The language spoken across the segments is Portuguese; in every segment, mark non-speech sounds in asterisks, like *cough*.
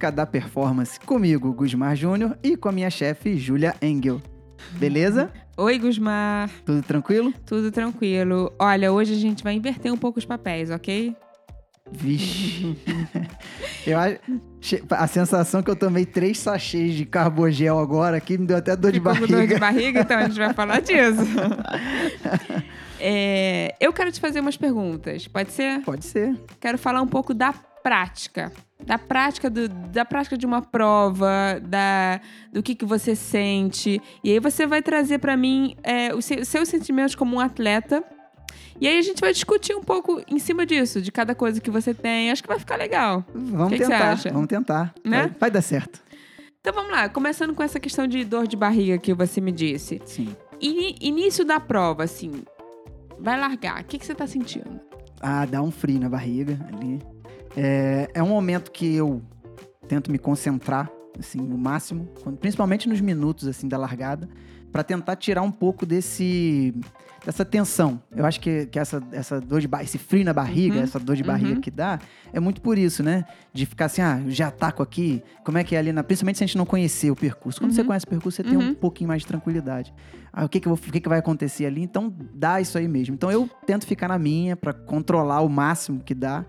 Música da Performance, comigo, Gusmar Júnior, e com a minha chefe, Júlia Engel. Beleza? Oi, Gusmar. Tudo tranquilo? Tudo tranquilo. Olha, hoje a gente vai inverter um pouco os papéis, ok? Vixe. *laughs* eu acho, a sensação que eu tomei três sachês de carbogel agora aqui me deu até dor de barriga. dor de barriga, então a gente vai falar disso. *laughs* é, eu quero te fazer umas perguntas, pode ser? Pode ser. Quero falar um pouco da prática. Da prática, do, da prática de uma prova, da, do que, que você sente. E aí você vai trazer para mim é, os seus sentimentos como um atleta e aí a gente vai discutir um pouco em cima disso, de cada coisa que você tem. Acho que vai ficar legal. Vamos que tentar, que vamos tentar. Né? Vai, vai, dar certo. Então vamos lá, começando com essa questão de dor de barriga que você me disse. Sim. In, início da prova, assim, vai largar. O que, que você tá sentindo? Ah, dá um frio na barriga ali. É, é um momento que eu tento me concentrar, assim, o máximo, principalmente nos minutos, assim, da largada, para tentar tirar um pouco desse dessa tensão. Eu acho que, que essa, essa dor de barriga, esse frio na barriga, uhum. essa dor de barriga uhum. que dá, é muito por isso, né? De ficar assim, ah, já ataco aqui, como é que é ali na. Principalmente se a gente não conhecer o percurso. Quando uhum. você conhece o percurso, você tem um uhum. pouquinho mais de tranquilidade. Ah, o que que, vou, o que que vai acontecer ali? Então dá isso aí mesmo. Então eu tento ficar na minha para controlar o máximo que dá.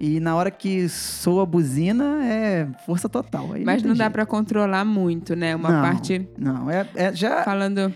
E na hora que soa a buzina, é força total. Aí Mas não, não dá para controlar muito, né? Uma não, parte. Não, é, é, já. Falando.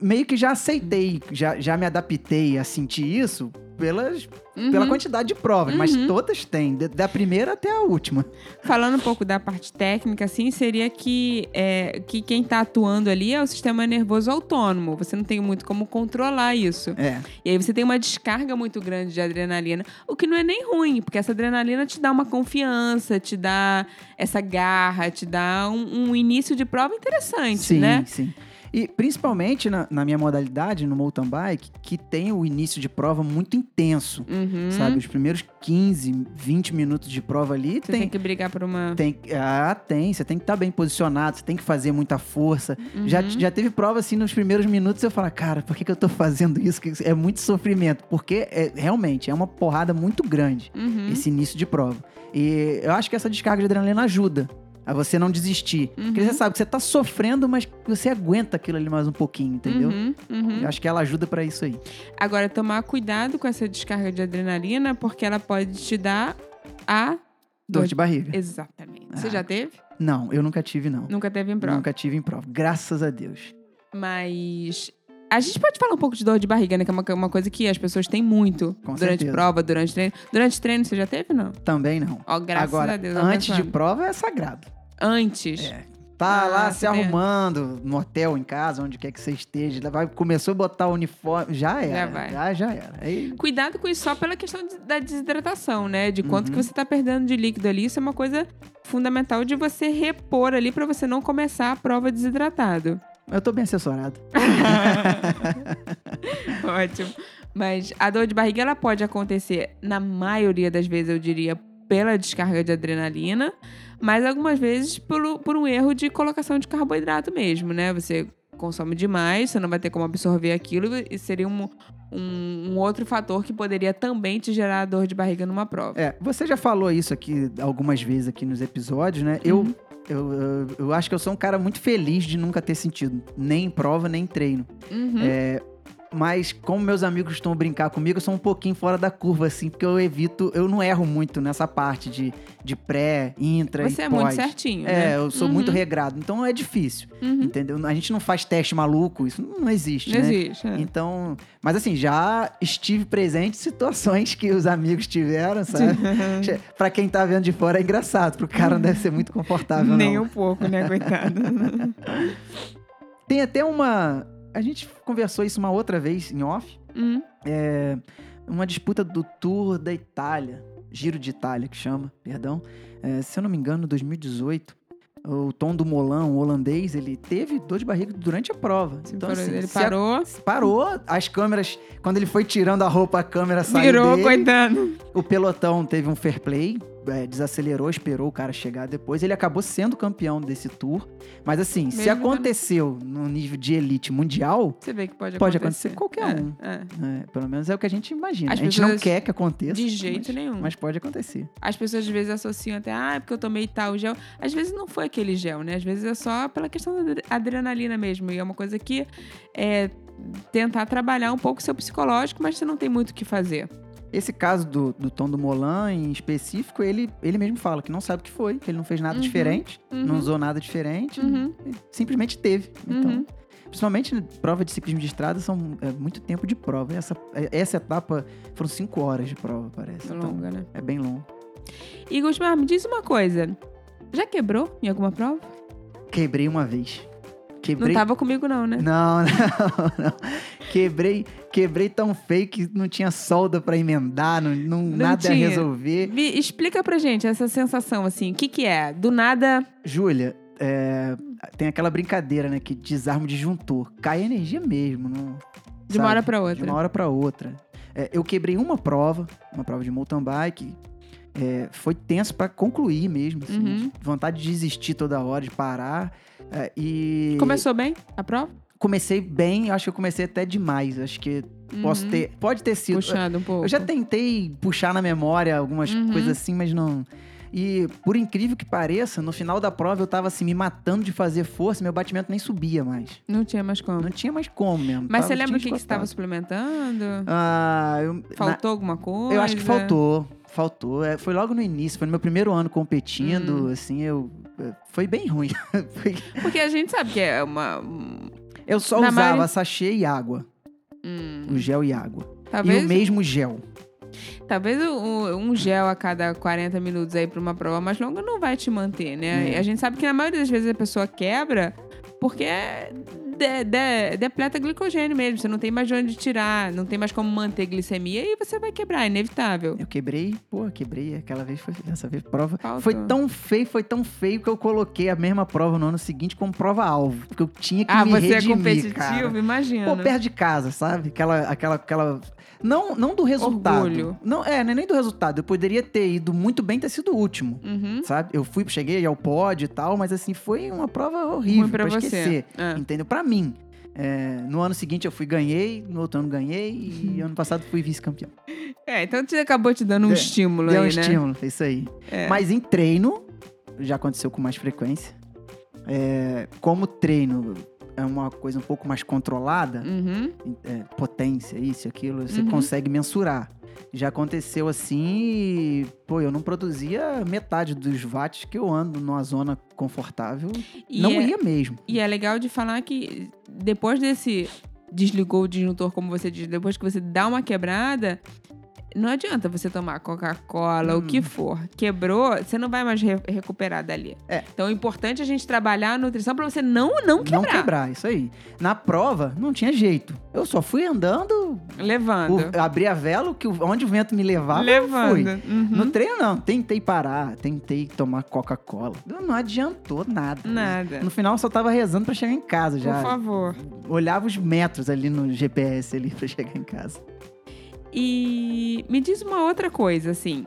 Meio que já aceitei, já, já me adaptei a sentir isso pelas, uhum. pela quantidade de provas, uhum. mas todas têm, da primeira até a última. Falando um pouco da parte técnica, assim, seria que, é, que quem está atuando ali é o sistema nervoso autônomo. Você não tem muito como controlar isso. É. E aí você tem uma descarga muito grande de adrenalina, o que não é nem ruim, porque essa adrenalina te dá uma confiança, te dá essa garra, te dá um, um início de prova interessante, sim, né? Sim, sim. E principalmente na, na, minha modalidade, no mountain bike, que tem o início de prova muito intenso. Uhum. Sabe? Os primeiros 15, 20 minutos de prova ali. Você tem, tem que brigar por uma. Tem, ah, tem. Você tem que estar tá bem posicionado, você tem que fazer muita força. Uhum. Já, já teve prova assim nos primeiros minutos eu falo, cara, por que, que eu tô fazendo isso? É muito sofrimento. Porque é, realmente é uma porrada muito grande uhum. esse início de prova. E eu acho que essa descarga de adrenalina ajuda a você não desistir. Uhum. Porque você sabe que você tá sofrendo, mas você aguenta aquilo ali mais um pouquinho, entendeu? Uhum, uhum. Eu acho que ela ajuda para isso aí. Agora, tomar cuidado com essa descarga de adrenalina, porque ela pode te dar a dor, de barriga. Exatamente. Ah. Você já teve? Não, eu nunca tive, não. Nunca teve em prova? Nunca tive em prova. Graças a Deus. Mas a gente pode falar um pouco de dor de barriga, né? Que é uma, uma coisa que as pessoas têm muito Com durante certeza. prova, durante treino. Durante treino, você já teve, não? Também não. Ó, graças Agora, a Deus. Antes de prova é sagrado. Antes? É. Tá ah, lá se arrumando no hotel, em casa, onde quer que você esteja. Vai, começou a botar o uniforme. Já era. Já vai. Já, já era. Aí... Cuidado com isso só pela questão da desidratação, né? De quanto Uhum. que você tá perdendo de líquido ali. Isso é uma coisa fundamental de você repor ali para você não começar a prova desidratado. Eu tô bem assessorado. *laughs* *laughs* Ótimo. Mas a dor de barriga ela pode acontecer, na maioria das vezes, eu diria, pela descarga de adrenalina, mas algumas vezes por, por um erro de colocação de carboidrato mesmo, né? Você consome demais, você não vai ter como absorver aquilo e seria um, um, um, outro fator que poderia também te gerar dor de barriga numa prova. É, você já falou isso aqui algumas vezes aqui nos episódios, né? Eu, Uhum. eu, eu, eu acho que eu sou um cara muito feliz de nunca ter sentido, nem em prova, nem em treino. Uhum. É, mas como meus amigos costumam brincar comigo, eu sou um pouquinho fora da curva, assim, porque eu evito, eu não erro muito nessa parte de, de pré, intra Você e é pós. muito certinho, É, né? eu sou Uhum. muito regrado, então é difícil, Uhum. entendeu? A gente não faz teste maluco, isso não, existe, Não né? existe. é. Então, mas assim, já estive presente em situações que os amigos tiveram, sabe? *laughs* pra quem tá vendo de fora é engraçado, pro cara não deve ser muito confortável, *laughs* Nem não. um pouco, né, coitado? *laughs* Tem até uma... A gente conversou isso uma outra vez em off, Hum. é, uma disputa do Tour da Itália, Giro de Itália que chama, perdão. É, se eu não me engano, 2018, o Tom do Molan, o holandês, ele teve dor de barriga durante a prova. Sim, então, parou- assim, ele se a- parou, parou, as câmeras, quando ele foi tirando a roupa, a câmera saiu virou, dele. coitado. O pelotão teve um fair play, é, desacelerou, esperou o cara chegar depois. Ele acabou sendo campeão desse tour. Mas assim, se Mesmo aconteceu no nível de elite mundial, Você vê que pode, pode acontecer. qualquer É, um. é. né? pelo menos é o que a gente imagina. As a gente não quer que aconteça. De jeito mas, nenhum. Mas pode acontecer. As pessoas às vezes associam até, ah, é porque eu tomei tal gel. Às vezes não foi aquele gel, né? Às vezes é só pela questão da adre- adrenalina mesmo. E é uma coisa que é tentar trabalhar um pouco o seu psicológico, mas você não tem muito o que fazer. Esse caso do, do Tom do Molan, em específico, ele, ele mesmo fala que não sabe o que foi, que ele não fez nada Uhum, diferente, uhum. não usou nada diferente, Uhum, simplesmente teve. Então, uhum. Principalmente prova de ciclismo de estrada são é, muito tempo de prova. Essa, é, essa etapa foram cinco horas de prova, parece. É Então, longa, né? é bem longo. E Gusmar, me diz uma coisa. Já quebrou em alguma prova? Quebrei uma vez. Não Quebrei. tava comigo, não, né? Não, *laughs* não, não. Quebrei, quebrei tão feio que não tinha solda pra emendar, não, não, Não nada tinha. a resolver. Me explica pra gente essa sensação, assim. O que que é? Do nada... Júlia, é, tem aquela brincadeira, né? Que desarma o disjuntor. Cai energia mesmo. Não, De uma sabe? hora pra De outra. uma hora pra outra. É, eu quebrei uma prova, uma prova de mountain bike. É, foi tenso pra concluir mesmo. assim, Uhum. de vontade de desistir toda hora, de parar. É, e Começou bem a prova? comecei bem, acho que eu comecei até demais. Acho que posso Uhum. ter. Pode ter sido. Puxando um pouco. Eu já tentei puxar na memória algumas Uhum. coisas assim, mas não. E por incrível que pareça, no final da prova eu tava assim, me matando de fazer força, meu batimento nem subia mais. Não tinha mais como. Não tinha mais como mesmo. Mas tava- você lembra o que, que você esgotado. suplementando? Ah, eu, na- Faltou alguma coisa? eu acho que faltou. Faltou. É, foi logo no início, foi no meu primeiro ano competindo, Hum. assim, eu. é, Foi bem ruim. *laughs* Porque a gente sabe que é uma. eu só Na usava maioria- sachê e água. hum, O gel e água. talvez E o mesmo gel. talvez um, um gel a cada 40 minutos aí pra uma prova mais longa não vai te manter, né? É. A gente sabe que na maioria das vezes a pessoa quebra porque de, de, depleta glicogênio mesmo. Você não tem mais de onde tirar, não tem mais como manter glicemia e você vai quebrar, é inevitável. Eu quebrei, pô, quebrei. Aquela vez foi. Dessa vez prova. Faltou. Foi tão feio, foi tão feio que eu coloquei a mesma prova no ano seguinte como prova-alvo. Porque eu tinha que Ah, me você é redimir, competitivo, cara. imagina. Pô, perto de casa, sabe? Aquela, aquela, aquela. Não, não do resultado. Orgulho. Não, é, não é nem do resultado. Eu poderia ter ido muito bem, ter sido o último. Uhum. Sabe? Eu fui, cheguei ao pódio e tal, mas assim, foi uma prova horrível Ruim pra pra, você. esquecer. É. Entendeu? Pra mim. É, no ano seguinte eu fui, ganhei, no outro ano ganhei, e *laughs* ano passado fui vice-campeão. É, então você acabou te dando um Deu- estímulo Deu um aí, né? estímulo, é isso aí. É. Mas em treino, já aconteceu com mais frequência. É, como treino é uma coisa um pouco mais controlada, Uhum. é, potência, isso, aquilo, você Uhum. consegue mensurar. Já aconteceu assim e, pô, eu não produzia metade dos watts que eu ando numa zona confortável. E não é- ia mesmo. E é legal de falar que depois desse desligou o disjuntor, como você diz, depois que você dá uma quebrada, não adianta você tomar Coca-Cola, o Hum. que for. Quebrou, você não vai mais re- recuperar dali. É. Então é importante a gente trabalhar a nutrição pra você não, não quebrar. Não quebrar, isso aí. Na prova, não tinha jeito. Eu só fui andando, Levando. o, abri a vela, que, o- onde o vento me levava, Levando. fui. Uhum. No treino, não. Tentei parar, tentei tomar Coca-Cola. Não, adiantou nada. Nada. No final, eu só tava rezando pra chegar em casa Por já. favor. Olhava os metros ali no GPS ali pra chegar em casa. E me diz uma outra coisa, assim.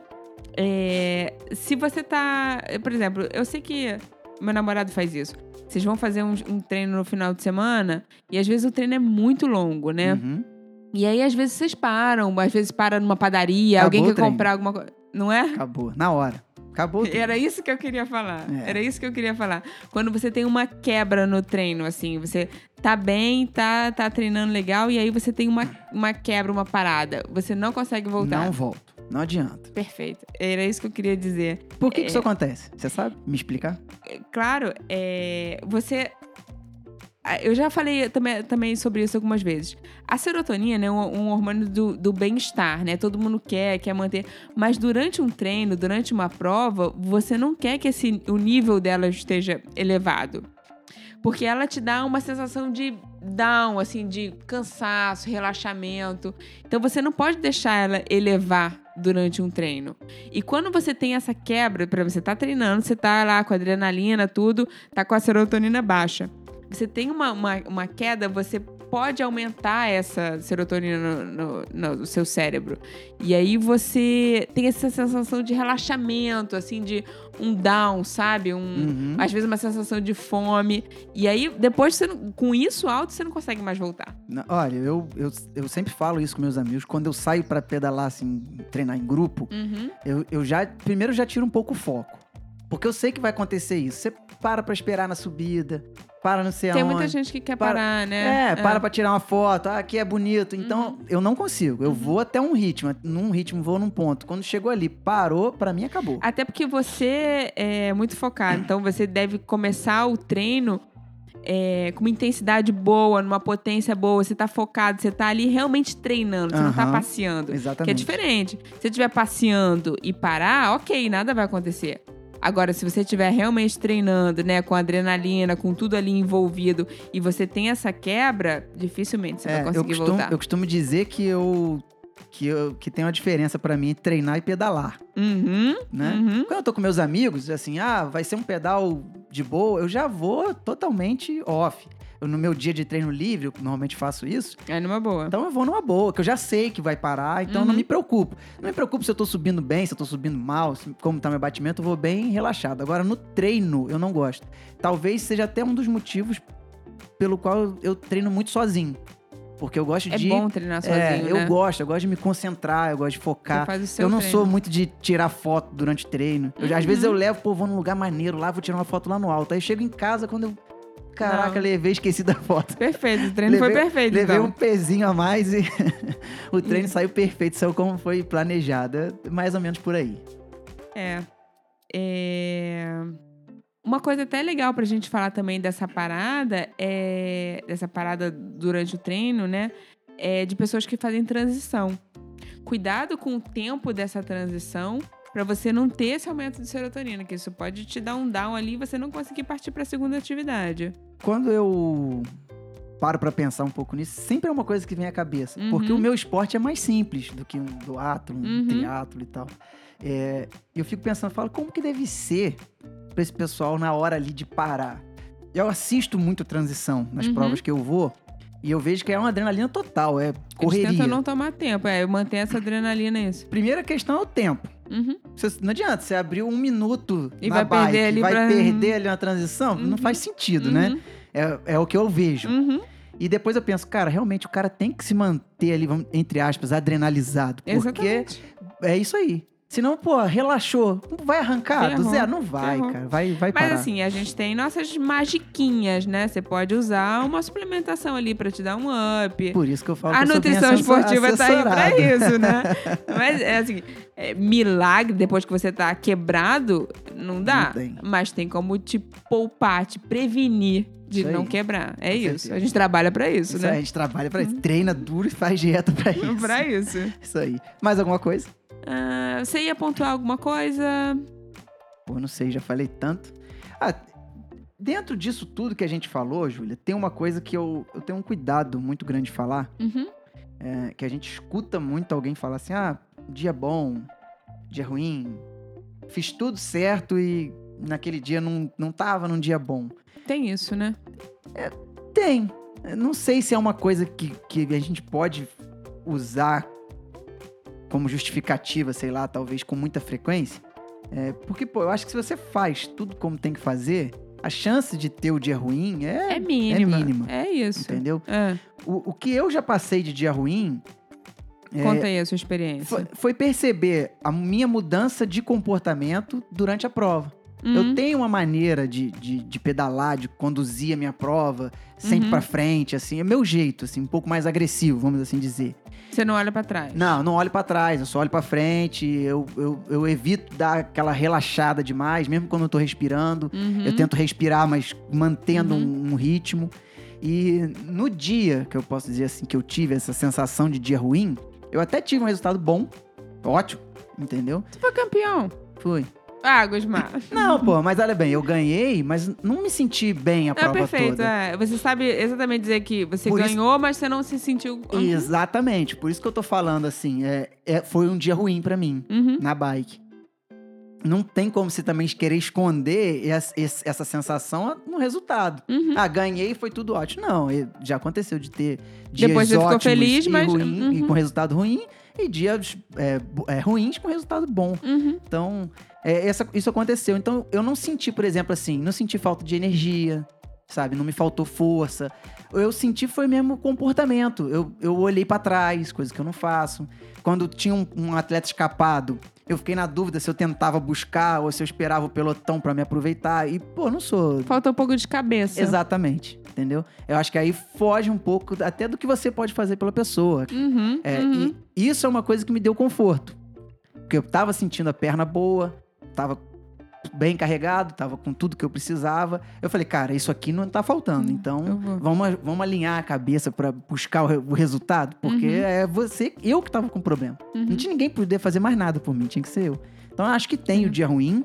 É, se você tá. Por exemplo, eu sei que meu namorado faz isso. Vocês vão fazer um, um treino no final de semana e às vezes o treino é muito longo, né? Uhum. E aí às vezes vocês param, às vezes para numa padaria, Acabou alguém quer comprar alguma coisa. Não é? Acabou. Na hora. Acabou. o treino. Era isso que eu queria falar. É. Era isso que eu queria falar. Quando você tem uma quebra no treino, assim, você tá bem, tá, tá treinando legal, e aí você tem uma, uma quebra, uma parada. Você não consegue voltar. Não volto. Não adianta. Perfeito. Era isso que eu queria dizer. Por que, que É. isso acontece? Você sabe me explicar? É, Claro, é, você. Ah, Eu já falei também, também sobre isso algumas vezes. A serotonina é um, um hormônio do, do bem-estar, né? Todo mundo quer, quer manter. Mas durante um treino, durante uma prova, você não quer que esse, o nível dela esteja elevado. Porque ela te dá uma sensação de down, assim, de cansaço, relaxamento. Então você não pode deixar ela elevar durante um treino. E quando você tem essa quebra, para você tá treinando, você tá lá com adrenalina, tudo, tá com a serotonina baixa. Você tem uma, uma, uma queda, você pode aumentar essa serotonina no, no, no seu cérebro. E aí você tem essa sensação de relaxamento, assim, de um down, sabe? Um, Uhum. Às vezes uma sensação de fome. E aí, depois, você não- com isso alto, você não consegue mais voltar. Olha, eu, eu, eu sempre falo isso com meus amigos. Quando eu saio pra pedalar, assim, treinar em grupo, Uhum. eu, eu já. Primeiro já tiro um pouco o foco. Porque eu sei que vai acontecer isso. Você para pra esperar na subida, para não sei Tem aonde. muita gente que quer Para- parar, né? É, para pra tirar uma foto. Ah, aqui é bonito. Então, Uhum. eu não consigo. Eu vou até um ritmo. Num ritmo, vou num ponto. Quando chegou ali, parou, pra mim acabou. Até porque você é muito focado, então você deve começar o treino é, com uma intensidade boa, numa potência boa. Você tá focado, você tá ali realmente treinando, você não tá passeando. Que é Exatamente. diferente. Se você estiver passeando e parar, ok, nada vai acontecer. Agora, se você estiver realmente treinando, né, com adrenalina, com tudo ali envolvido, e você tem essa quebra, dificilmente você É, vai eu conseguir costumo, voltar. eu costumo dizer que eu. Que, eu, que tem uma diferença pra mim entre treinar e pedalar, Uhum, né? uhum. Quando eu tô com meus amigos, assim, ah, vai ser um pedal de boa, eu já vou totalmente off. Eu, no meu dia de treino livre, eu normalmente faço isso, É numa boa. então eu vou numa boa, que eu já sei que vai parar, então eu não Uhum. me preocupo. Não me preocupo se eu tô subindo bem, se eu tô subindo mal, como tá meu batimento, eu vou bem relaxado. Agora, no treino, eu não gosto. Talvez seja até um dos motivos pelo qual eu treino muito sozinho. Porque eu gosto É de. bom treinar sozinho, é, eu né? gosto, eu gosto de me concentrar, eu gosto de focar. faz o seu Eu não treino. sou muito de tirar foto durante o treino. Eu já- às Uhum. vezes eu levo, pô, vou num lugar maneiro lá, vou tirar uma foto lá no alto. Aí eu chego em casa quando eu. Caraca, Não. levei, esqueci da foto. Perfeito, o treino foi Levei- perfeito, Levei então. um pezinho a mais e *laughs* o treino saiu perfeito, saiu como foi planejado. Mais ou menos por aí. É. É, Uma coisa até legal pra gente falar também dessa parada é dessa parada durante o treino, né? É de pessoas que fazem transição. Cuidado com o tempo dessa transição pra você não ter esse aumento de serotonina, que isso pode te dar um down ali e você não conseguir partir pra segunda atividade. Quando eu paro pra pensar um pouco nisso, sempre é uma coisa que vem à cabeça. Uhum. Porque o meu esporte é mais simples do que um duatlo, um Uhum. triatlo e tal. É, eu fico pensando, falo, como que deve ser pra esse pessoal na hora ali de parar? Eu assisto muito transição nas Uhum. provas que eu vou e eu vejo que é uma adrenalina total, é Eles correria. tentam não tomar tempo, é manter essa adrenalina isso. Primeira questão é o tempo. Uhum. Você- não adianta, você abriu um minuto E na vai bike, perder ali vai pra- perder ali na transição, não Uhum. faz sentido, né? Uhum. É, é o que eu vejo. Uhum. E depois eu penso, cara, realmente o cara tem que se manter ali, entre aspas, adrenalizado. Porque Exatamente. é isso aí. Senão, pô, relaxou. Vai arrancar do zero? Não vai, ferrou. cara. Vai, vai Mas parar. assim, a gente tem nossas magiquinhas, né? Você pode usar uma suplementação ali pra te dar um up. Por isso que eu falo A que nutrição esportiva tá aí pra isso, né? *laughs* Mas é assim, é, milagre depois que você tá quebrado, não dá. Não tem. Mas tem como te poupar, te prevenir de Isso aí. não quebrar. É Com isso. certeza. A gente trabalha pra isso, Isso aí, a né? gente trabalha pra isso. Treina duro e faz dieta pra *laughs* isso. pra isso. Isso aí. Mais alguma coisa? Ah, você ia pontuar alguma coisa? Pô, não sei, já falei tanto. Ah, dentro disso tudo que a gente falou, Júlia, tem uma coisa que eu, eu tenho um cuidado muito grande de falar. Uhum. é, que a gente escuta muito alguém falar assim: ah, dia bom, dia ruim. Fiz tudo certo e naquele dia não, não tava num dia bom. Tem isso, né? Tem. Eu Não sei se é uma coisa que, que a gente pode usar como justificativa, sei lá, talvez com muita frequência. É, porque, pô, eu acho que se você faz tudo como tem que fazer, a chance de ter o dia ruim é, É mínima. mínima. É isso. entendeu? É. O, o que eu já passei de dia ruim é, Conta aí a sua experiência. foi, foi perceber a minha mudança de comportamento durante a prova. Uhum. Eu tenho uma maneira de, de, de pedalar, de conduzir a minha prova, sempre Uhum. pra frente, assim, é meu jeito, assim, um pouco mais agressivo, vamos assim dizer. Você não olha pra trás. Não, não olho pra trás, eu só olho pra frente, eu, eu, eu evito dar aquela relaxada demais, mesmo quando eu tô respirando. Uhum. Eu tento respirar, mas mantendo Uhum. um, um ritmo. E no dia que eu posso dizer assim, que eu tive essa sensação de dia ruim, eu até tive um resultado bom, ótimo, entendeu? Você foi campeão. Fui. Ah, Gusmar. Não, pô, mas olha bem, eu ganhei, mas não me senti bem a É prova perfeito, toda. é. Você sabe exatamente dizer que você Por isso- ganhou, mas você não se sentiu. Uhum. Exatamente, por isso que eu tô falando assim, é, é- foi um dia ruim pra mim, Uhum. na bike. Não tem como você também querer esconder essa, essa sensação no resultado. Uhum. Ah, ganhei foi tudo ótimo. Não, e- já aconteceu de ter dias Depois você ficou ótimos feliz, e, mas- ruim- e uhum. com resultado ruim e dias é, é, ruins com resultado bom. Uhum. Então, é, essa- isso aconteceu. Então, eu não senti, por exemplo, assim, não senti falta de energia, sabe? Não me faltou força. Eu senti foi mesmo comportamento. Eu, eu olhei pra trás, coisa que eu não faço. Quando tinha um, um atleta escapado, eu fiquei na dúvida se eu tentava buscar ou se eu esperava o pelotão pra me aproveitar. E, pô, não sou. Faltou um pouco de cabeça. Exatamente, entendeu? Eu acho que aí foge um pouco até do que você pode fazer pela pessoa. Uhum, É, uhum. E isso é uma coisa que me deu conforto. Porque eu tava sentindo a perna boa, tava bem carregado, tava com tudo que eu precisava. Eu falei, cara, isso aqui não tá faltando. Hum, Então, vamos, vamos alinhar a cabeça pra buscar o, o resultado. Porque Uhum. é você, eu que tava com problema. Uhum. Não tinha ninguém poder fazer mais nada por mim, tinha que ser eu. Então, eu acho que tem o dia ruim,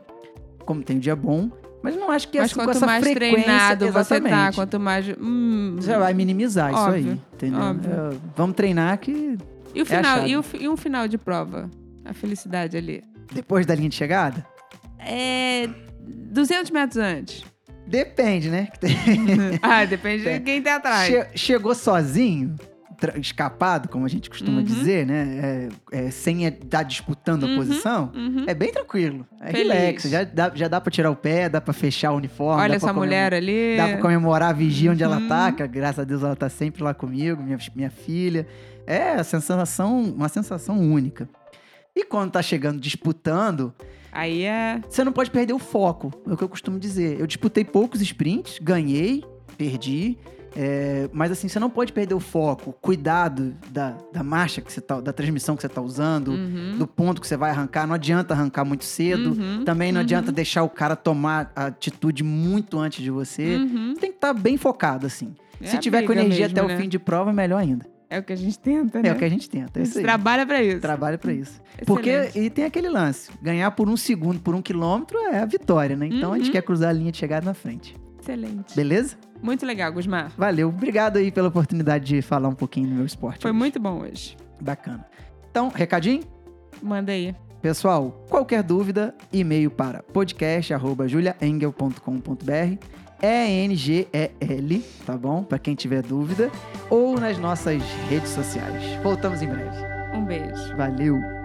como tem o dia bom. Mas não acho que Mas assim, com quanto essa mais frequência... treinado você tá, exatamente. quanto mais. Hum, Você vai minimizar isso Óbvio, aí, entendeu? É, vamos treinar que E o É final, chave. e, o, e um final de prova? A felicidade ali. depois da linha de chegada, É. 200 metros antes. depende, né? *laughs* ah, depende de É. quem tá atrás. Che- chegou sozinho, escapado, como a gente costuma Uhum. dizer, né? É, é, sem estar disputando a Uhum. posição, Uhum. é bem tranquilo. É Feliz. relax. Já dá, já dá pra tirar o pé, dá pra fechar o uniforme. Olha essa mulher ali. Dá pra comemorar a vigia onde ela Uhum. tá, que graças a Deus ela tá sempre lá comigo, minha, minha filha. É a sensação, uma sensação única. E quando tá chegando disputando, Aí é. você não pode perder o foco, é o que eu costumo dizer. Eu disputei poucos sprints, ganhei, perdi. é, mas assim, você não pode perder o foco, o cuidado da, da marcha que você tá, da transmissão que você tá usando, Uhum. do ponto que você vai arrancar. Não adianta arrancar muito cedo. Uhum. Também não Uhum. adianta deixar o cara tomar a atitude muito antes de você. Uhum. Tem que estar bem focado, assim. É Se tiver com energia mesmo, até né? o fim de prova, melhor ainda. É o que a gente tenta, É né? o que a gente tenta. É isso trabalha pra isso. Trabalha pra isso. Porque Excelente. e tem aquele lance: ganhar por um segundo, por um quilômetro é a vitória, né? Então a gente Uhum. quer cruzar a linha de chegada na frente. Excelente. Beleza? Muito legal, Gusmar. Valeu. Obrigado aí pela oportunidade de falar um pouquinho do meu esporte. Foi hoje. muito bom hoje. bacana. Então, recadinho? Manda aí. Pessoal, qualquer dúvida, e-mail para podcast.juliaengel.com.br E-N-G-E-L, tá bom? Para quem tiver dúvida. Ou nas nossas redes sociais. Voltamos em breve. Um beijo. Valeu!